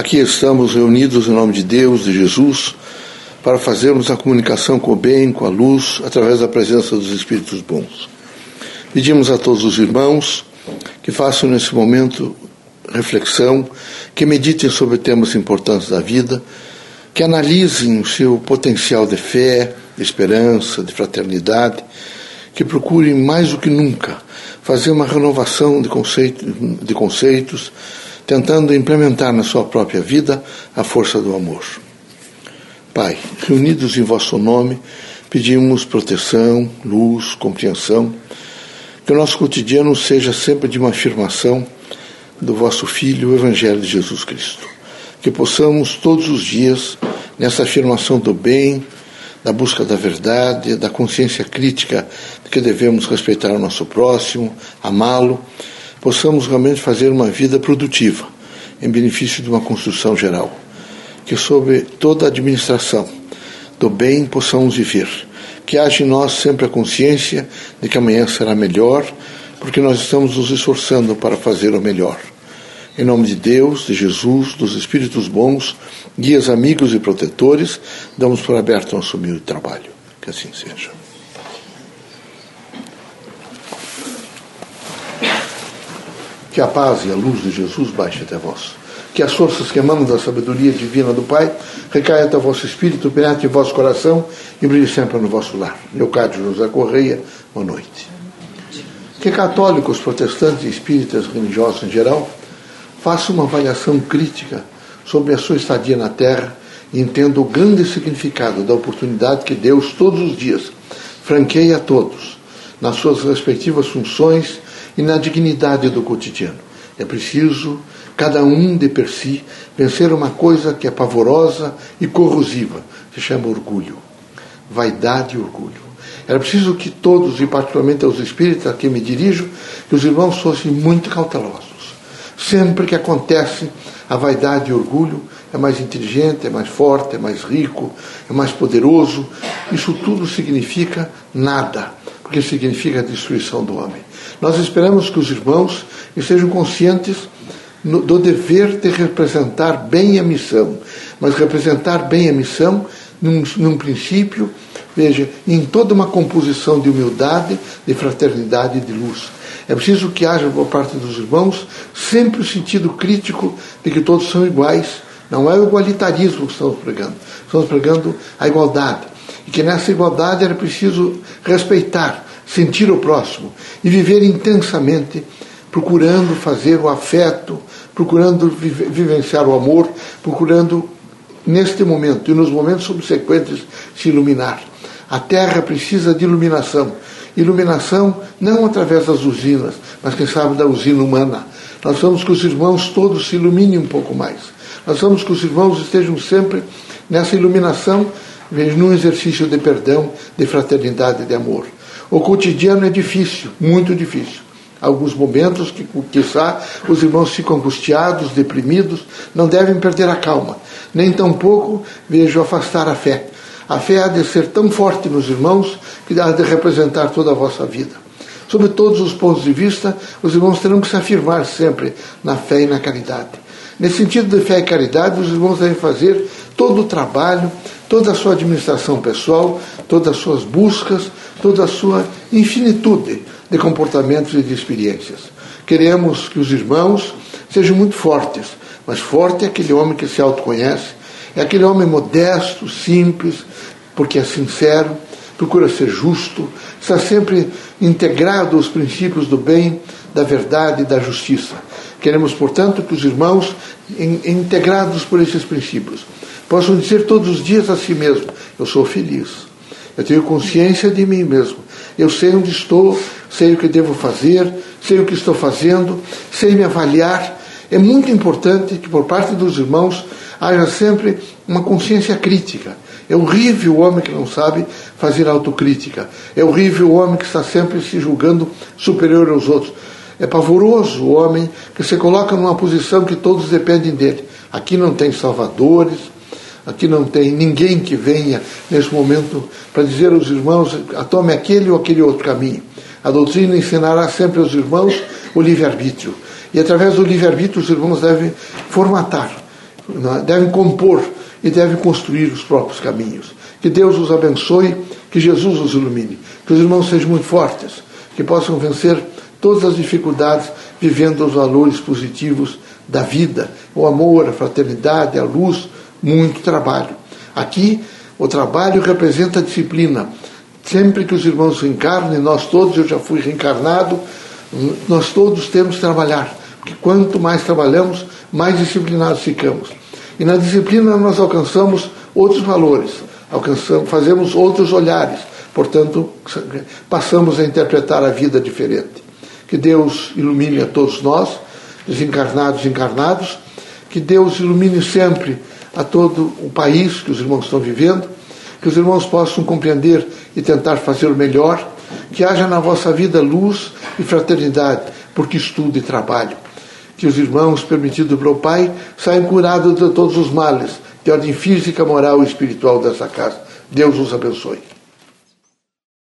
Aqui estamos reunidos em nome de Deus, de Jesus, para fazermos a comunicação com o bem, com a luz, através da presença dos Espíritos bons. Pedimos a todos os irmãos que façam nesse momento reflexão, que meditem sobre temas importantes da vida, que analisem o seu potencial de fé, de esperança, de fraternidade, que procurem mais do que nunca fazer uma renovação de, conceito, de conceitos, tentando implementar na sua própria vida a força do amor. Pai, reunidos em vosso nome, pedimos proteção, luz, compreensão, que o nosso cotidiano seja sempre de uma afirmação do vosso Filho, o Evangelho de Jesus Cristo. Que possamos todos os dias, nessa afirmação do bem, da busca da verdade, da consciência crítica de que devemos respeitar o nosso próximo, amá-lo, possamos realmente fazer uma vida produtiva, em benefício de uma construção geral. Que sob toda a administração do bem possamos viver. Que haja em nós sempre a consciência de que amanhã será melhor, porque nós estamos nos esforçando para fazer o melhor. Em nome de Deus, de Jesus, dos Espíritos bons, guias amigos e protetores, damos por aberto nosso humilde trabalho. Que assim seja. Que a paz e a luz de Jesus baixe até vós. Que as forças que emanam da sabedoria divina do Pai recaiam até o vosso espírito, penetre em vosso coração e brilhe sempre no vosso lar. Leocádio José Correia, boa noite. Que católicos, protestantes e espíritas religiosos em geral façam uma avaliação crítica sobre a sua estadia na Terra e entenda o grande significado da oportunidade que Deus, todos os dias, franqueia a todos, nas suas respectivas funções e na dignidade do cotidiano. É preciso, cada um de per si, vencer uma coisa que é pavorosa e corrosiva, se chama orgulho. Vaidade e orgulho. Era preciso que todos, e particularmente aos espíritos a quem me dirijo, que os irmãos fossem muito cautelosos. Sempre que acontece a vaidade e orgulho, é mais inteligente, é mais forte, é mais rico, é mais poderoso. Isso tudo significa nada, porque significa a destruição do homem. Nós esperamos que os irmãos estejam conscientes do dever de representar bem a missão, mas representar bem a missão num, num princípio, veja, em toda uma composição de humildade, de fraternidade e de luz. É preciso que haja por parte dos irmãos sempre o sentido crítico de que todos são iguais. Não é o igualitarismo que estamos pregando. Estamos pregando a igualdade. E que nessa igualdade era preciso respeitar, sentir o próximo e viver intensamente, procurando fazer o afeto, procurando vivenciar o amor, procurando neste momento e nos momentos subsequentes se iluminar. A terra precisa de iluminação Iluminação não através das usinas, mas quem sabe da usina humana. Nós vamos que os irmãos todos se iluminem um pouco mais. Nós vamos que os irmãos estejam sempre nessa iluminação, num exercício de perdão, de fraternidade, de amor. O cotidiano é difícil, muito difícil. Alguns momentos que, quizá, os irmãos ficam angustiados, deprimidos, não devem perder a calma, nem tampouco vejo afastar a fé. A fé há de ser tão forte nos irmãos que há de representar toda a vossa vida. Sob todos os pontos de vista, os irmãos terão que se afirmar sempre na fé e na caridade. Nesse sentido de fé e caridade, os irmãos devem fazer todo o trabalho, toda a sua administração pessoal, todas as suas buscas, toda a sua infinitude de comportamentos e de experiências. Queremos que os irmãos sejam muito fortes, mas forte é aquele homem que se autoconhece, é aquele homem modesto, simples, porque é sincero, procura ser justo, está sempre integrado aos princípios do bem, da verdade e da justiça. Queremos, portanto, que os irmãos, integrados por esses princípios, possam dizer todos os dias a si mesmo: Eu sou feliz, eu tenho consciência de mim mesmo, eu sei onde estou, sei o que devo fazer, sei o que estou fazendo, sei me avaliar. É muito importante que, por parte dos irmãos, haja sempre uma consciência crítica. É horrível o homem que não sabe fazer autocrítica. É horrível o homem que está sempre se julgando superior aos outros. É pavoroso o homem que se coloca numa posição que todos dependem dele. Aqui não tem salvadores, aqui não tem ninguém que venha nesse momento para dizer aos irmãos: tome aquele ou aquele outro caminho. A doutrina ensinará sempre aos irmãos o livre-arbítrio. E através do livre-arbítrio os irmãos devem formatar é? devem compor e devem construir os próprios caminhos. Que Deus os abençoe, que Jesus os ilumine, que os irmãos sejam muito fortes, que possam vencer todas as dificuldades vivendo os valores positivos da vida, o amor, a fraternidade, a luz, muito trabalho. Aqui, o trabalho representa a disciplina. Sempre que os irmãos reencarnem, nós todos, eu já fui reencarnado, nós todos temos que trabalhar. Porque quanto mais trabalhamos, mais disciplinados ficamos. E na disciplina nós alcançamos outros valores, alcançamos, fazemos outros olhares. Portanto, passamos a interpretar a vida diferente. Que Deus ilumine a todos nós, desencarnados e encarnados. Que Deus ilumine sempre a todo o país que os irmãos estão vivendo. Que os irmãos possam compreender e tentar fazer o melhor. Que haja na vossa vida luz e fraternidade, porque estudo e trabalho. Que os irmãos, permitido pelo Pai, saiam curados de todos os males, de ordem física, moral e espiritual dessa casa. Deus os abençoe.